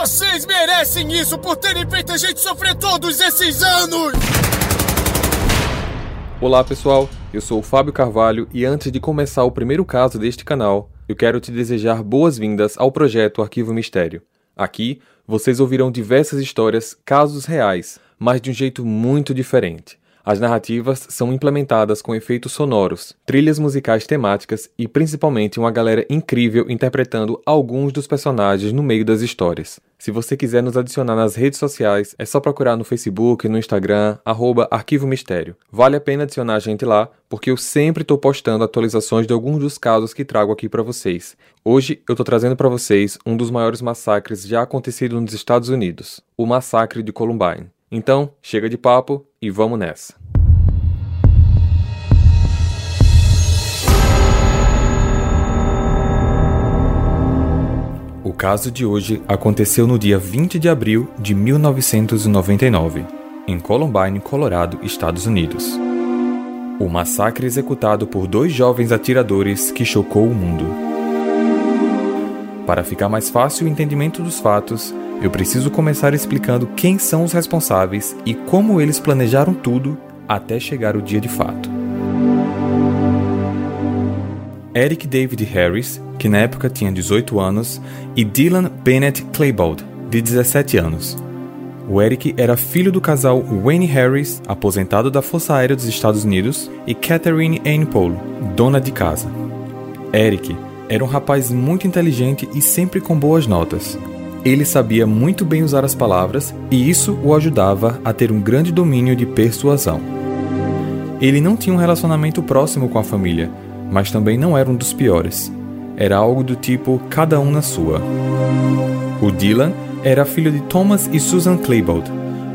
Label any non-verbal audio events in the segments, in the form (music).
Vocês merecem isso por terem feito a gente sofrer todos esses anos! Olá pessoal, eu sou o Fábio Carvalho e antes de começar o primeiro caso deste canal, eu quero te desejar boas-vindas ao projeto Arquivo Mistério. Aqui vocês ouvirão diversas histórias, casos reais, mas de um jeito muito diferente. As narrativas são implementadas com efeitos sonoros, trilhas musicais temáticas e principalmente uma galera incrível interpretando alguns dos personagens no meio das histórias. Se você quiser nos adicionar nas redes sociais, é só procurar no Facebook, no Instagram, arroba Arquivo Mistério. Vale a pena adicionar a gente lá, porque eu sempre estou postando atualizações de alguns dos casos que trago aqui para vocês. Hoje eu estou trazendo para vocês um dos maiores massacres já acontecidos nos Estados Unidos, o Massacre de Columbine. Então, chega de papo e vamos nessa. O caso de hoje aconteceu no dia 20 de abril de 1999, em Columbine, Colorado, Estados Unidos. O massacre executado por dois jovens atiradores que chocou o mundo. Para ficar mais fácil o entendimento dos fatos, eu preciso começar explicando quem são os responsáveis e como eles planejaram tudo até chegar o dia de fato. Eric David Harris, que na época tinha 18 anos, e Dylan Bennett Claybold, de 17 anos. O Eric era filho do casal Wayne Harris, aposentado da Força Aérea dos Estados Unidos, e Catherine Ann Paul, dona de casa. Eric era um rapaz muito inteligente e sempre com boas notas, ele sabia muito bem usar as palavras e isso o ajudava a ter um grande domínio de persuasão. Ele não tinha um relacionamento próximo com a família, mas também não era um dos piores. Era algo do tipo cada um na sua. O Dylan era filho de Thomas e Susan Claybold.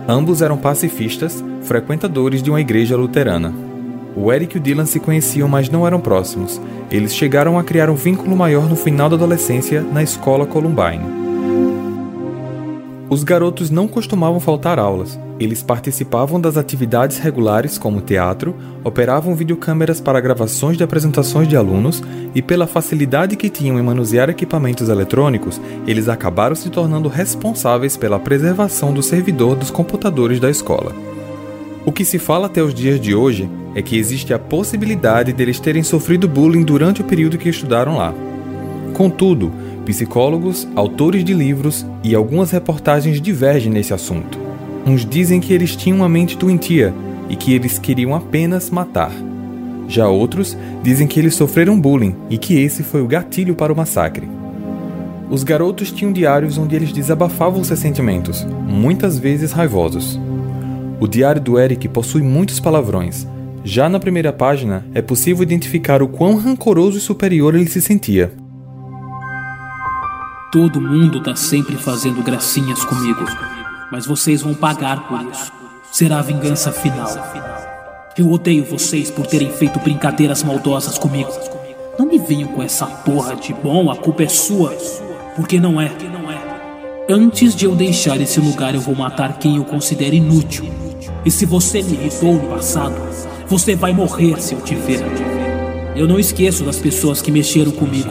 Ambos eram pacifistas, frequentadores de uma igreja luterana. O Eric e o Dylan se conheciam, mas não eram próximos. Eles chegaram a criar um vínculo maior no final da adolescência na escola Columbine. Os garotos não costumavam faltar aulas. Eles participavam das atividades regulares como teatro, operavam videocâmeras para gravações de apresentações de alunos e, pela facilidade que tinham em manusear equipamentos eletrônicos, eles acabaram se tornando responsáveis pela preservação do servidor dos computadores da escola. O que se fala até os dias de hoje é que existe a possibilidade deles terem sofrido bullying durante o período que estudaram lá. Contudo, psicólogos, autores de livros e algumas reportagens divergem nesse assunto. Uns dizem que eles tinham uma mente doentia e que eles queriam apenas matar. Já outros dizem que eles sofreram bullying e que esse foi o gatilho para o massacre. Os garotos tinham diários onde eles desabafavam seus sentimentos, muitas vezes raivosos. O diário do Eric possui muitos palavrões. Já na primeira página é possível identificar o quão rancoroso e superior ele se sentia. Todo mundo tá sempre fazendo gracinhas comigo, mas vocês vão pagar por isso. Será a vingança final. Eu odeio vocês por terem feito brincadeiras maldosas comigo. Não me venham com essa porra de bom, a culpa é sua, porque não é. Antes de eu deixar esse lugar, eu vou matar quem eu considero inútil. E se você me irritou no passado, você vai morrer se eu te ver. Eu não esqueço das pessoas que mexeram comigo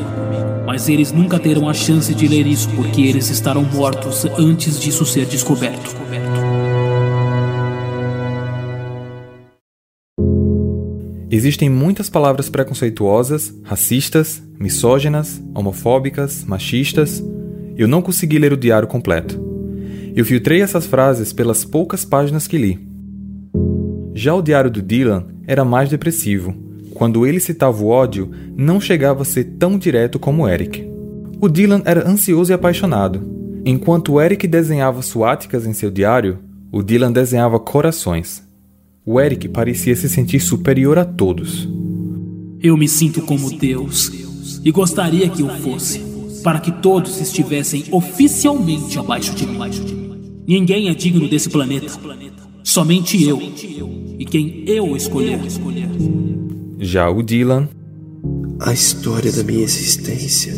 mas eles nunca terão a chance de ler isso porque eles estarão mortos antes disso ser descoberto. Existem muitas palavras preconceituosas, racistas, misóginas, homofóbicas, machistas. Eu não consegui ler o diário completo. Eu filtrei essas frases pelas poucas páginas que li. Já o diário do Dylan era mais depressivo quando ele citava o ódio, não chegava a ser tão direto como Eric. O Dylan era ansioso e apaixonado. Enquanto Eric desenhava suáticas em seu diário, o Dylan desenhava corações. O Eric parecia se sentir superior a todos. Eu me sinto como Deus e gostaria que eu fosse, para que todos estivessem oficialmente abaixo de mim. Ninguém é digno desse planeta, somente eu e quem eu escolher. Já o Dylan. A história da minha existência.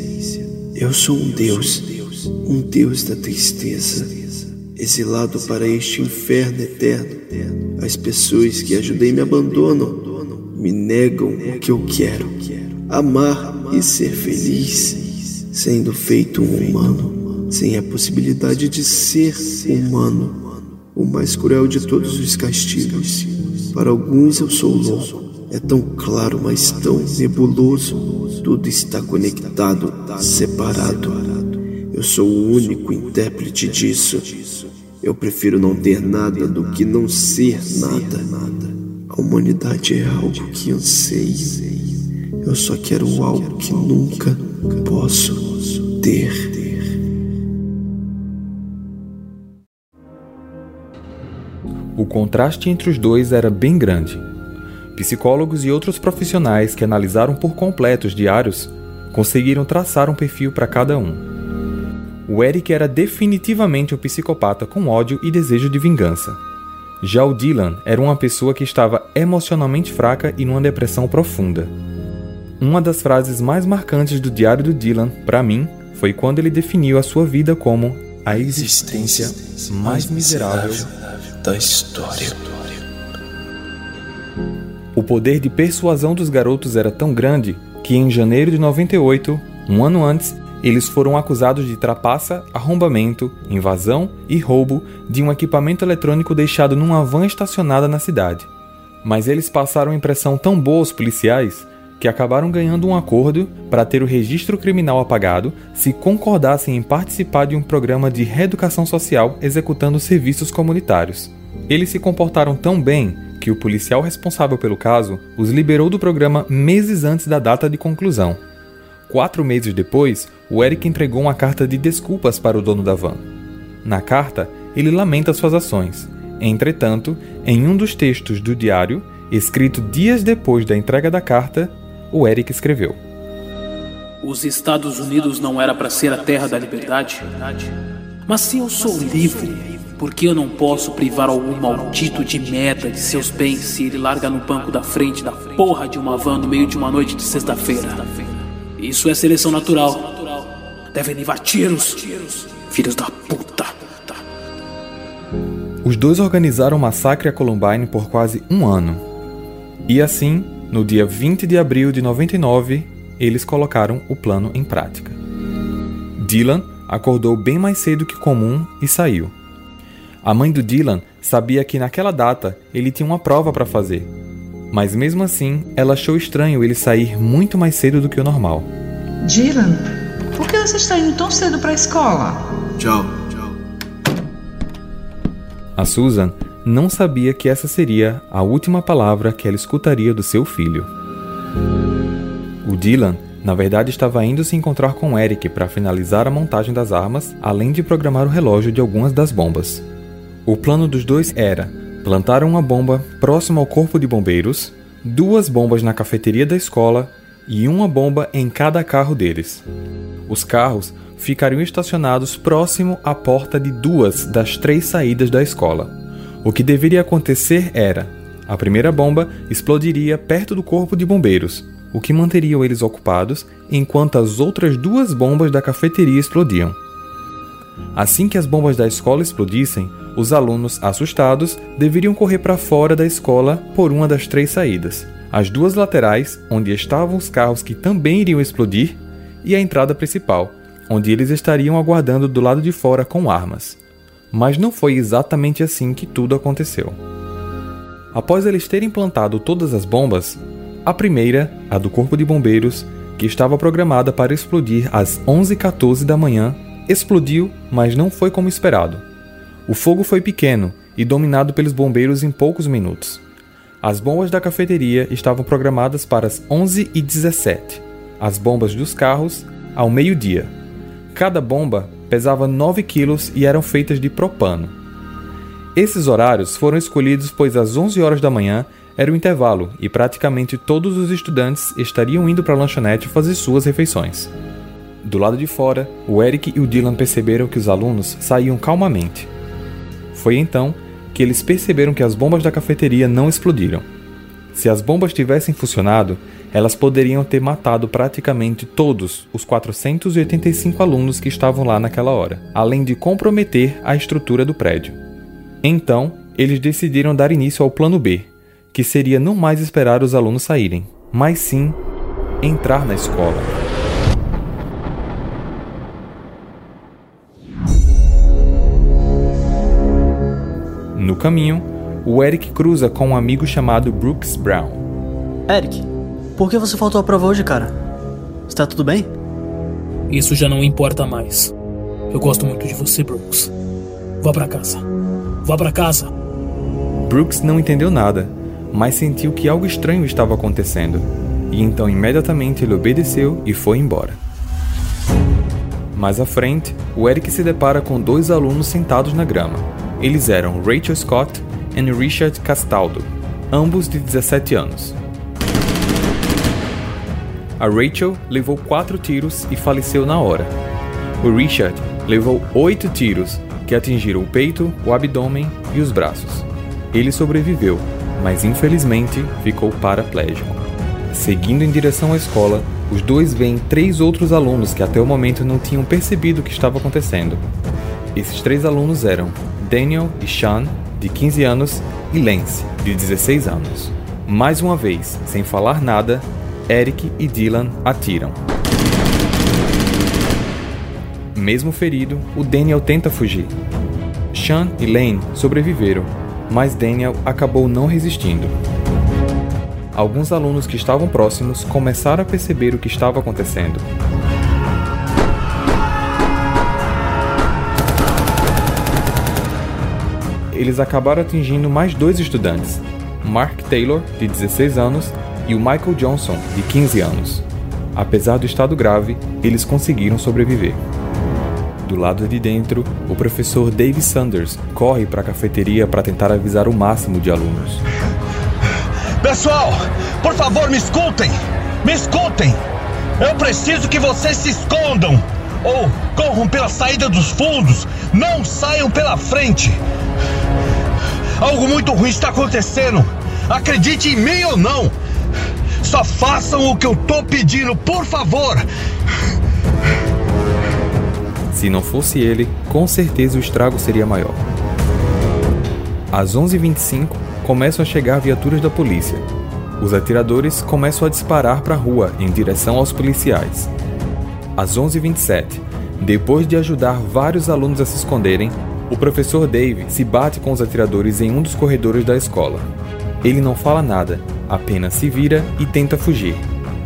Eu sou um Deus, um Deus da tristeza, exilado para este inferno eterno. As pessoas que ajudei me abandonam, me negam o que eu quero: amar e ser feliz, sendo feito um humano. sem a possibilidade de ser humano. O mais cruel de todos os castigos. Para alguns eu sou louco. É tão claro, mas tão nebuloso. Tudo está conectado, separado. Eu sou o único intérprete disso. Eu prefiro não ter nada do que não ser nada. A humanidade é algo que anseio. Eu só quero algo que nunca posso ter. O contraste entre os dois era bem grande. Psicólogos e outros profissionais que analisaram por completo os diários conseguiram traçar um perfil para cada um. O Eric era definitivamente um psicopata com ódio e desejo de vingança. Já o Dylan era uma pessoa que estava emocionalmente fraca e numa depressão profunda. Uma das frases mais marcantes do diário do Dylan, para mim, foi quando ele definiu a sua vida como a existência mais miserável da história. O poder de persuasão dos garotos era tão grande que em janeiro de 98, um ano antes, eles foram acusados de trapaça, arrombamento, invasão e roubo de um equipamento eletrônico deixado numa van estacionada na cidade. Mas eles passaram impressão tão boa aos policiais que acabaram ganhando um acordo para ter o registro criminal apagado se concordassem em participar de um programa de reeducação social executando serviços comunitários. Eles se comportaram tão bem que o policial responsável pelo caso os liberou do programa meses antes da data de conclusão. Quatro meses depois, o Eric entregou uma carta de desculpas para o dono da van. Na carta, ele lamenta suas ações. Entretanto, em um dos textos do diário, escrito dias depois da entrega da carta, o Eric escreveu: Os Estados Unidos não era para ser a terra da liberdade. Mas se eu sou livre, por que eu não posso privar algum maldito de merda de seus bens se ele larga no banco da frente da porra de uma van no meio de uma noite de sexta-feira? Isso é seleção natural. Devem levar tiros. Filhos da puta. Os dois organizaram o massacre a Columbine por quase um ano. E assim, no dia 20 de abril de 99, eles colocaram o plano em prática. Dylan acordou bem mais cedo que comum e saiu. A mãe do Dylan sabia que naquela data ele tinha uma prova para fazer mas mesmo assim, ela achou estranho ele sair muito mais cedo do que o normal. Dylan, por que você está indo tão cedo para a escola? Tchau, tchau. A Susan não sabia que essa seria a última palavra que ela escutaria do seu filho. O Dylan, na verdade, estava indo se encontrar com Eric para finalizar a montagem das armas, além de programar o relógio de algumas das bombas. O plano dos dois era Plantaram uma bomba próxima ao corpo de bombeiros, duas bombas na cafeteria da escola e uma bomba em cada carro deles. Os carros ficariam estacionados próximo à porta de duas das três saídas da escola. O que deveria acontecer era: a primeira bomba explodiria perto do corpo de bombeiros, o que manteria eles ocupados enquanto as outras duas bombas da cafeteria explodiam. Assim que as bombas da escola explodissem, os alunos, assustados, deveriam correr para fora da escola por uma das três saídas: as duas laterais, onde estavam os carros que também iriam explodir, e a entrada principal, onde eles estariam aguardando do lado de fora com armas. Mas não foi exatamente assim que tudo aconteceu. Após eles terem plantado todas as bombas, a primeira, a do Corpo de Bombeiros, que estava programada para explodir às 11h14 da manhã, explodiu, mas não foi como esperado. O fogo foi pequeno e dominado pelos bombeiros em poucos minutos. As bombas da cafeteria estavam programadas para as 11h17, as bombas dos carros ao meio-dia. Cada bomba pesava 9 quilos e eram feitas de propano. Esses horários foram escolhidos pois às 11 horas da manhã era o intervalo e praticamente todos os estudantes estariam indo para a lanchonete fazer suas refeições. Do lado de fora, o Eric e o Dylan perceberam que os alunos saíam calmamente. Foi então que eles perceberam que as bombas da cafeteria não explodiram. Se as bombas tivessem funcionado, elas poderiam ter matado praticamente todos os 485 alunos que estavam lá naquela hora, além de comprometer a estrutura do prédio. Então, eles decidiram dar início ao plano B, que seria não mais esperar os alunos saírem, mas sim entrar na escola. No caminho, o Eric cruza com um amigo chamado Brooks Brown. Eric, por que você faltou à prova hoje, cara? Está tudo bem? Isso já não importa mais. Eu gosto muito de você, Brooks. Vá para casa. Vá para casa. Brooks não entendeu nada, mas sentiu que algo estranho estava acontecendo, e então imediatamente ele obedeceu e foi embora. Mais à frente, o Eric se depara com dois alunos sentados na grama. Eles eram Rachel Scott e Richard Castaldo, ambos de 17 anos. A Rachel levou quatro tiros e faleceu na hora. O Richard levou oito tiros, que atingiram o peito, o abdômen e os braços. Ele sobreviveu, mas infelizmente ficou paraplégico. Seguindo em direção à escola, os dois veem três outros alunos que até o momento não tinham percebido o que estava acontecendo. Esses três alunos eram Daniel e Sean, de 15 anos, e Lance, de 16 anos. Mais uma vez, sem falar nada, Eric e Dylan atiram. Mesmo ferido, o Daniel tenta fugir. Sean e Lane sobreviveram, mas Daniel acabou não resistindo. Alguns alunos que estavam próximos começaram a perceber o que estava acontecendo. Eles acabaram atingindo mais dois estudantes, Mark Taylor, de 16 anos, e o Michael Johnson, de 15 anos. Apesar do estado grave, eles conseguiram sobreviver. Do lado de dentro, o professor Dave Sanders corre para a cafeteria para tentar avisar o máximo de alunos. Pessoal, por favor, me escutem! Me escutem! Eu preciso que vocês se escondam! Ou corram pela saída dos fundos! Não saiam pela frente! Algo muito ruim está acontecendo! Acredite em mim ou não! Só façam o que eu tô pedindo, por favor! Se não fosse ele, com certeza o estrago seria maior. Às 11h25, começam a chegar viaturas da polícia. Os atiradores começam a disparar para a rua em direção aos policiais. Às 11h27, depois de ajudar vários alunos a se esconderem, o professor Dave se bate com os atiradores em um dos corredores da escola. Ele não fala nada, apenas se vira e tenta fugir.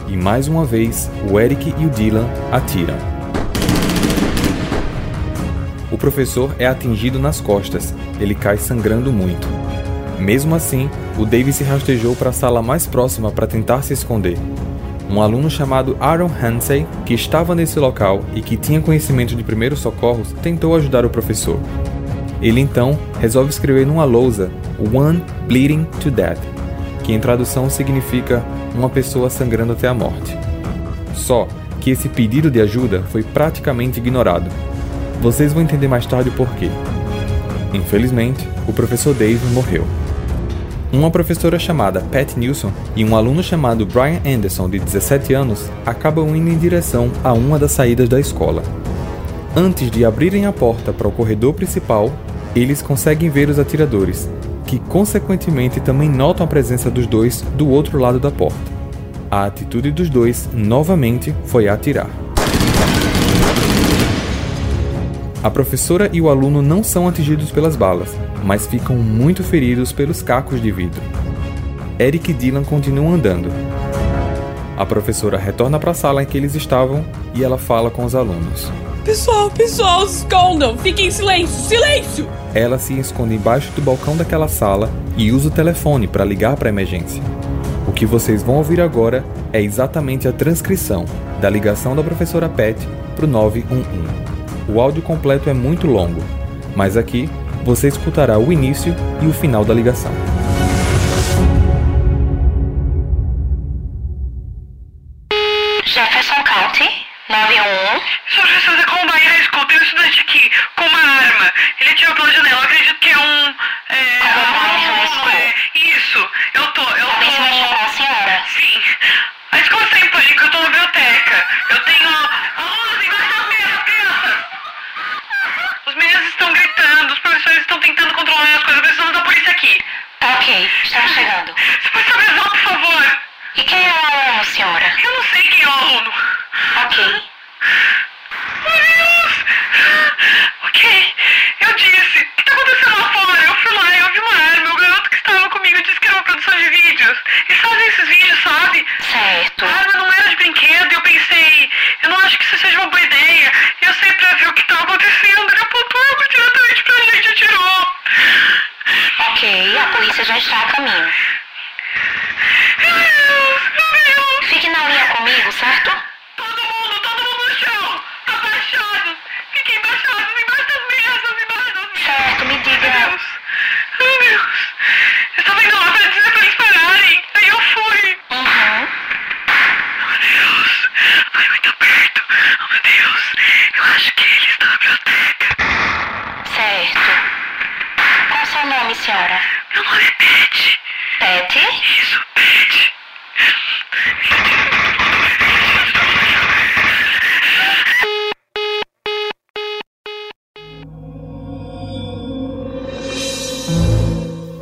E mais uma vez, o Eric e o Dylan atiram. O professor é atingido nas costas, ele cai sangrando muito. Mesmo assim, o Dave se rastejou para a sala mais próxima para tentar se esconder. Um aluno chamado Aaron Hansey, que estava nesse local e que tinha conhecimento de primeiros socorros, tentou ajudar o professor. Ele então resolve escrever numa lousa One Bleeding to Death, que em tradução significa uma pessoa sangrando até a morte. Só que esse pedido de ajuda foi praticamente ignorado, vocês vão entender mais tarde o porquê. Infelizmente, o professor Dave morreu. Uma professora chamada Pat Nilsson e um aluno chamado Brian Anderson, de 17 anos, acabam indo em direção a uma das saídas da escola. Antes de abrirem a porta para o corredor principal, eles conseguem ver os atiradores, que consequentemente também notam a presença dos dois do outro lado da porta. A atitude dos dois novamente foi atirar. A professora e o aluno não são atingidos pelas balas, mas ficam muito feridos pelos cacos de vidro. Eric e Dylan continuam andando. A professora retorna para a sala em que eles estavam e ela fala com os alunos. Pessoal, pessoal, se escondam! Fiquem em silêncio! Silêncio! Ela se esconde embaixo do balcão daquela sala e usa o telefone para ligar para a emergência. O que vocês vão ouvir agora é exatamente a transcrição da ligação da professora Pat para o 911. O áudio completo é muito longo, mas aqui você escutará o início e o final da ligação.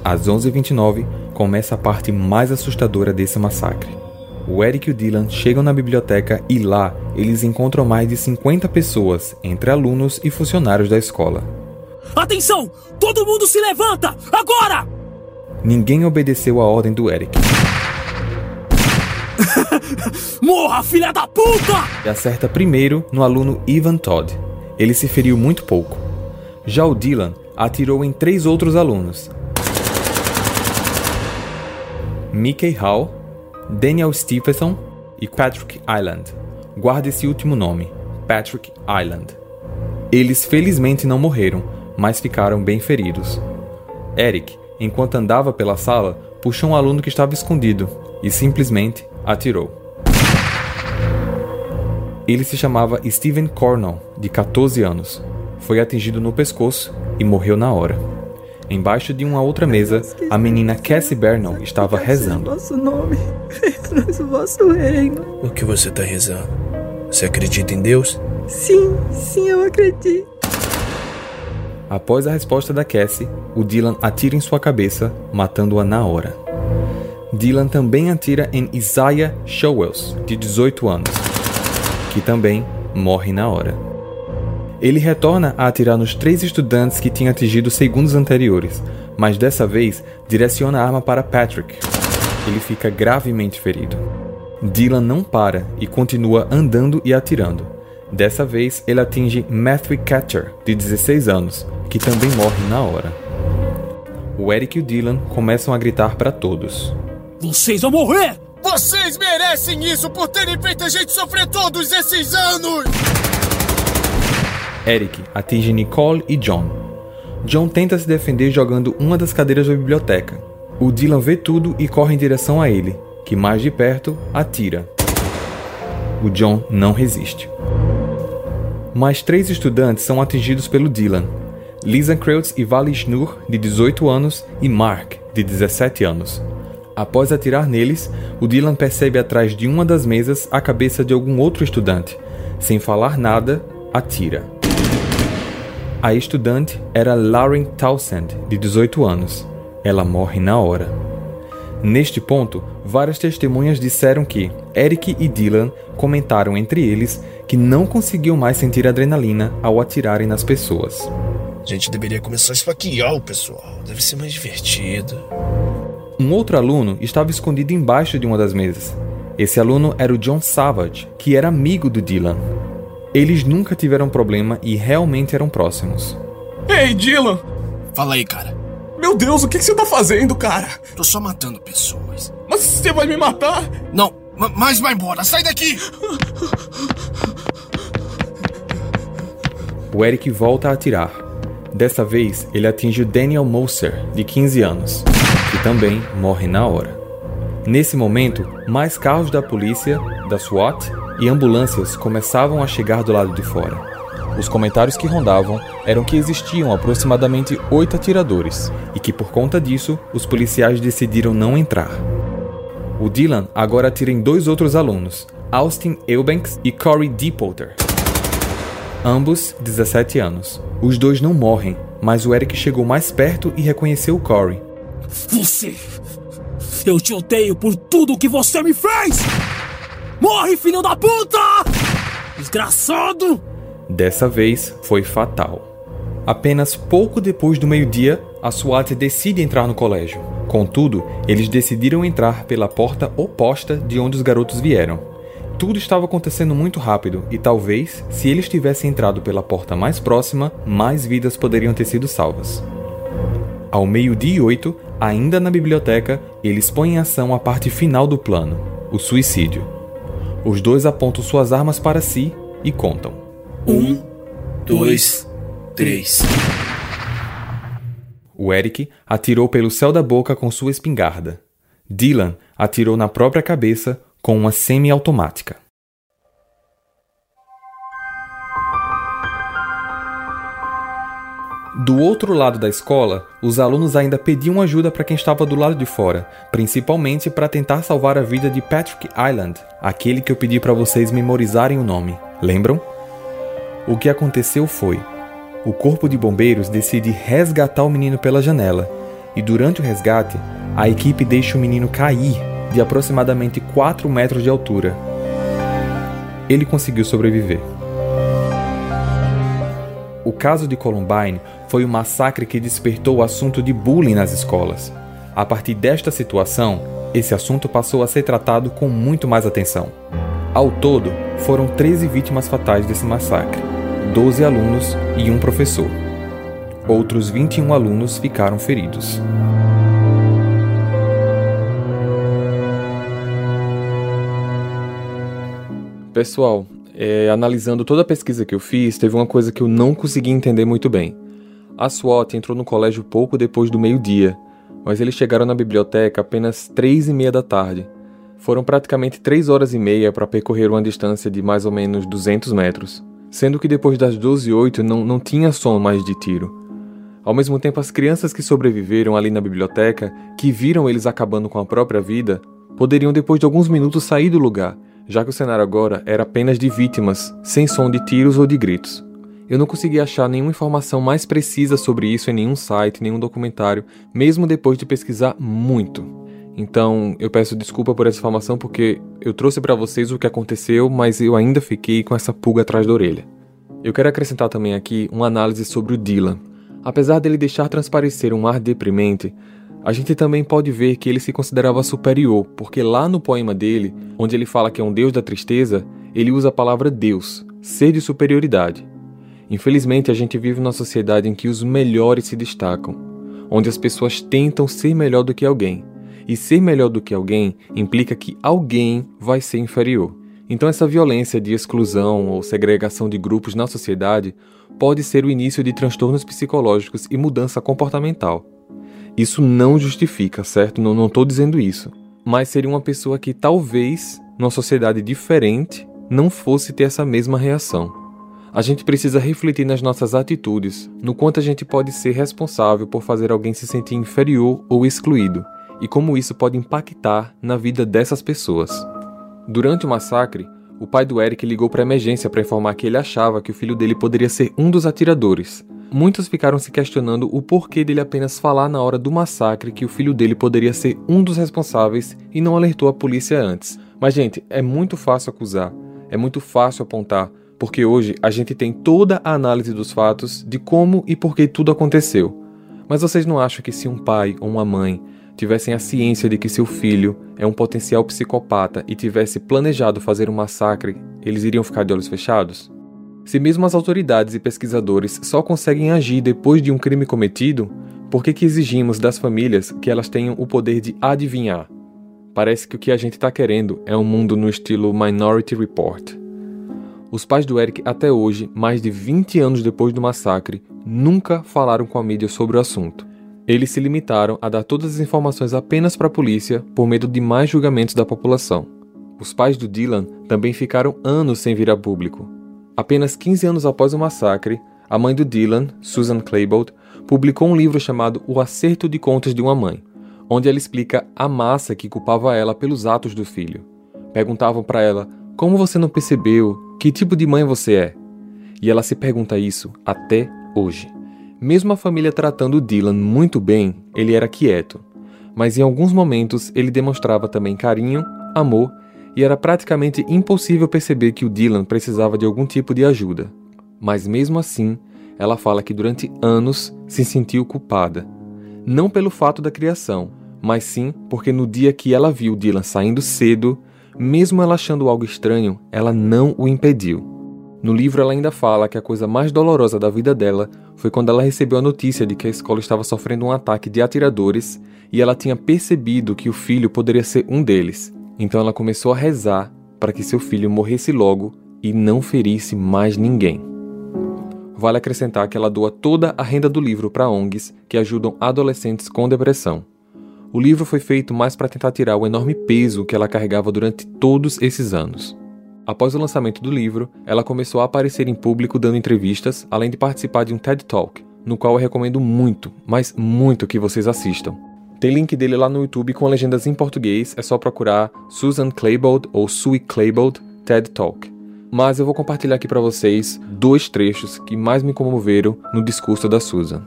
Às 11h29, começa a parte mais assustadora desse massacre. O Eric e o Dylan chegam na biblioteca e lá eles encontram mais de 50 pessoas, entre alunos e funcionários da escola. Atenção! Todo mundo se levanta! Agora! Ninguém obedeceu a ordem do Eric (laughs) Morra, filha da puta! e acerta primeiro no aluno Ivan Todd. Ele se feriu muito pouco. Já o Dylan atirou em três outros alunos: Mickey Hall, Daniel Stephenson e Patrick Island. Guarde esse último nome, Patrick Island. Eles felizmente não morreram, mas ficaram bem feridos. Eric, enquanto andava pela sala, puxou um aluno que estava escondido e simplesmente atirou. Ele se chamava Steven Cornell, de 14 anos. Foi atingido no pescoço e morreu na hora. Embaixo de uma outra mesa, a menina Cassie Bernal estava rezando. Vosso nome, vosso reino. O que você está rezando? Você acredita em Deus? Sim, sim, eu acredito. Após a resposta da Cassie, o Dylan atira em sua cabeça, matando-a na hora. Dylan também atira em Isaiah Showells, de 18 anos, que também morre na hora. Ele retorna a atirar nos três estudantes que tinha atingido segundos anteriores, mas dessa vez direciona a arma para Patrick. Ele fica gravemente ferido. Dylan não para e continua andando e atirando. Dessa vez, ele atinge Matthew Catcher, de 16 anos, que também morre na hora. O Eric e o Dylan começam a gritar para todos. Vocês vão morrer! Vocês merecem isso por terem feito a gente sofrer todos esses anos! Eric atinge Nicole e John. John tenta se defender jogando uma das cadeiras da biblioteca. O Dylan vê tudo e corre em direção a ele, que mais de perto atira. O John não resiste. Mais três estudantes são atingidos pelo Dylan: Lisa Kreutz e Vali Schnur, de 18 anos, e Mark, de 17 anos. Após atirar neles, o Dylan percebe atrás de uma das mesas a cabeça de algum outro estudante. Sem falar nada, atira. A estudante era Lauren Townsend, de 18 anos. Ela morre na hora. Neste ponto, várias testemunhas disseram que Eric e Dylan comentaram entre eles que não conseguiam mais sentir adrenalina ao atirarem nas pessoas. A gente deveria começar a esfaquear o pessoal. Deve ser mais divertido. Um outro aluno estava escondido embaixo de uma das mesas. Esse aluno era o John Savage, que era amigo do Dylan. Eles nunca tiveram problema e realmente eram próximos. Ei, Dylan! Fala aí, cara. Meu Deus, o que que você tá fazendo, cara? Tô só matando pessoas. Mas você vai me matar? Não, ma- mas vai embora, sai daqui! O Eric volta a atirar. Dessa vez, ele atinge o Daniel Moser, de 15 anos, que também morre na hora. Nesse momento, mais carros da polícia, da SWAT e ambulâncias começavam a chegar do lado de fora. Os comentários que rondavam eram que existiam aproximadamente oito atiradores e que, por conta disso, os policiais decidiram não entrar. O Dylan agora atira em dois outros alunos, Austin Eubanks e Corey Deepwater. Ambos 17 anos. Os dois não morrem, mas o Eric chegou mais perto e reconheceu o Corey. Você! Eu te odeio por tudo que você me fez! Morre, filho da puta! Desgraçado! Dessa vez foi fatal. Apenas pouco depois do meio-dia, a SWAT decide entrar no colégio. Contudo, eles decidiram entrar pela porta oposta de onde os garotos vieram. Tudo estava acontecendo muito rápido e talvez, se eles tivessem entrado pela porta mais próxima, mais vidas poderiam ter sido salvas. Ao meio-dia e oito, ainda na biblioteca, eles põem em ação a parte final do plano, o suicídio. Os dois apontam suas armas para si e contam: Um, dois, três. O Eric atirou pelo céu da boca com sua espingarda. Dylan atirou na própria cabeça com uma semi-automática. Do outro lado da escola, os alunos ainda pediam ajuda para quem estava do lado de fora, principalmente para tentar salvar a vida de Patrick Island, aquele que eu pedi para vocês memorizarem o nome. Lembram? O que aconteceu foi: o corpo de bombeiros decide resgatar o menino pela janela, e durante o resgate, a equipe deixa o menino cair de aproximadamente 4 metros de altura. Ele conseguiu sobreviver. O caso de Columbine foi um massacre que despertou o assunto de bullying nas escolas. A partir desta situação, esse assunto passou a ser tratado com muito mais atenção. Ao todo, foram 13 vítimas fatais desse massacre, 12 alunos e um professor. Outros 21 alunos ficaram feridos. Pessoal, é, analisando toda a pesquisa que eu fiz, teve uma coisa que eu não consegui entender muito bem. A SWAT entrou no colégio pouco depois do meio-dia, mas eles chegaram na biblioteca apenas três e meia da tarde. Foram praticamente três horas e meia para percorrer uma distância de mais ou menos 200 metros, sendo que depois das 12 e 8 não, não tinha som mais de tiro. Ao mesmo tempo, as crianças que sobreviveram ali na biblioteca, que viram eles acabando com a própria vida, poderiam depois de alguns minutos sair do lugar já que o cenário agora era apenas de vítimas, sem som de tiros ou de gritos. Eu não consegui achar nenhuma informação mais precisa sobre isso em nenhum site, nenhum documentário, mesmo depois de pesquisar muito. Então, eu peço desculpa por essa informação porque eu trouxe para vocês o que aconteceu, mas eu ainda fiquei com essa pulga atrás da orelha. Eu quero acrescentar também aqui uma análise sobre o Dylan. Apesar dele deixar transparecer um ar deprimente, a gente também pode ver que ele se considerava superior, porque lá no poema dele, onde ele fala que é um deus da tristeza, ele usa a palavra Deus, ser de superioridade. Infelizmente, a gente vive numa sociedade em que os melhores se destacam, onde as pessoas tentam ser melhor do que alguém. E ser melhor do que alguém implica que alguém vai ser inferior. Então, essa violência de exclusão ou segregação de grupos na sociedade pode ser o início de transtornos psicológicos e mudança comportamental. Isso não justifica, certo? Não estou dizendo isso. Mas seria uma pessoa que talvez, numa sociedade diferente, não fosse ter essa mesma reação. A gente precisa refletir nas nossas atitudes, no quanto a gente pode ser responsável por fazer alguém se sentir inferior ou excluído, e como isso pode impactar na vida dessas pessoas. Durante o massacre, o pai do Eric ligou para emergência para informar que ele achava que o filho dele poderia ser um dos atiradores, Muitos ficaram se questionando o porquê dele apenas falar na hora do massacre que o filho dele poderia ser um dos responsáveis e não alertou a polícia antes. Mas, gente, é muito fácil acusar, é muito fácil apontar, porque hoje a gente tem toda a análise dos fatos de como e por que tudo aconteceu. Mas vocês não acham que se um pai ou uma mãe tivessem a ciência de que seu filho é um potencial psicopata e tivesse planejado fazer um massacre, eles iriam ficar de olhos fechados? Se mesmo as autoridades e pesquisadores só conseguem agir depois de um crime cometido, por que, que exigimos das famílias que elas tenham o poder de adivinhar? Parece que o que a gente está querendo é um mundo no estilo Minority Report. Os pais do Eric, até hoje, mais de 20 anos depois do massacre, nunca falaram com a mídia sobre o assunto. Eles se limitaram a dar todas as informações apenas para a polícia por medo de mais julgamentos da população. Os pais do Dylan também ficaram anos sem vir a público, Apenas 15 anos após o massacre, a mãe do Dylan, Susan Claybold, publicou um livro chamado O Acerto de Contas de uma Mãe, onde ela explica a massa que culpava ela pelos atos do filho. Perguntavam para ela: Como você não percebeu? Que tipo de mãe você é? E ela se pergunta isso até hoje. Mesmo a família tratando Dylan muito bem, ele era quieto. Mas em alguns momentos ele demonstrava também carinho, amor e era praticamente impossível perceber que o Dylan precisava de algum tipo de ajuda. Mas mesmo assim, ela fala que durante anos se sentiu culpada. Não pelo fato da criação, mas sim porque no dia que ela viu Dylan saindo cedo, mesmo ela achando algo estranho, ela não o impediu. No livro, ela ainda fala que a coisa mais dolorosa da vida dela foi quando ela recebeu a notícia de que a escola estava sofrendo um ataque de atiradores e ela tinha percebido que o filho poderia ser um deles. Então ela começou a rezar para que seu filho morresse logo e não ferisse mais ninguém. Vale acrescentar que ela doa toda a renda do livro para ONGs que ajudam adolescentes com depressão. O livro foi feito mais para tentar tirar o enorme peso que ela carregava durante todos esses anos. Após o lançamento do livro, ela começou a aparecer em público dando entrevistas, além de participar de um TED Talk, no qual eu recomendo muito, mas muito que vocês assistam. Tem link dele lá no YouTube com legendas em português, é só procurar Susan Claybold ou Sue Claybold TED Talk. Mas eu vou compartilhar aqui para vocês dois trechos que mais me comoveram no discurso da Susan.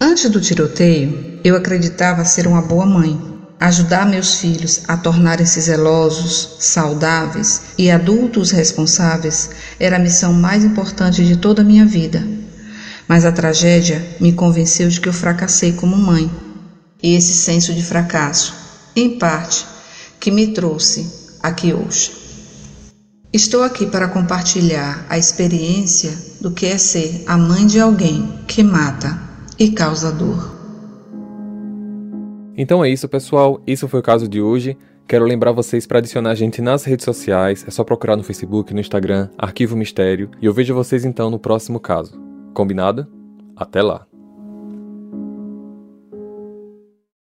Antes do tiroteio, eu acreditava ser uma boa mãe. Ajudar meus filhos a tornarem-se zelosos, saudáveis e adultos responsáveis era a missão mais importante de toda a minha vida. Mas a tragédia me convenceu de que eu fracassei como mãe e esse senso de fracasso, em parte, que me trouxe aqui hoje. Estou aqui para compartilhar a experiência do que é ser a mãe de alguém que mata e causa dor. Então é isso, pessoal. Isso foi o caso de hoje. Quero lembrar vocês para adicionar a gente nas redes sociais. É só procurar no Facebook, no Instagram, Arquivo Mistério. E eu vejo vocês então no próximo caso. Combinado? Até lá!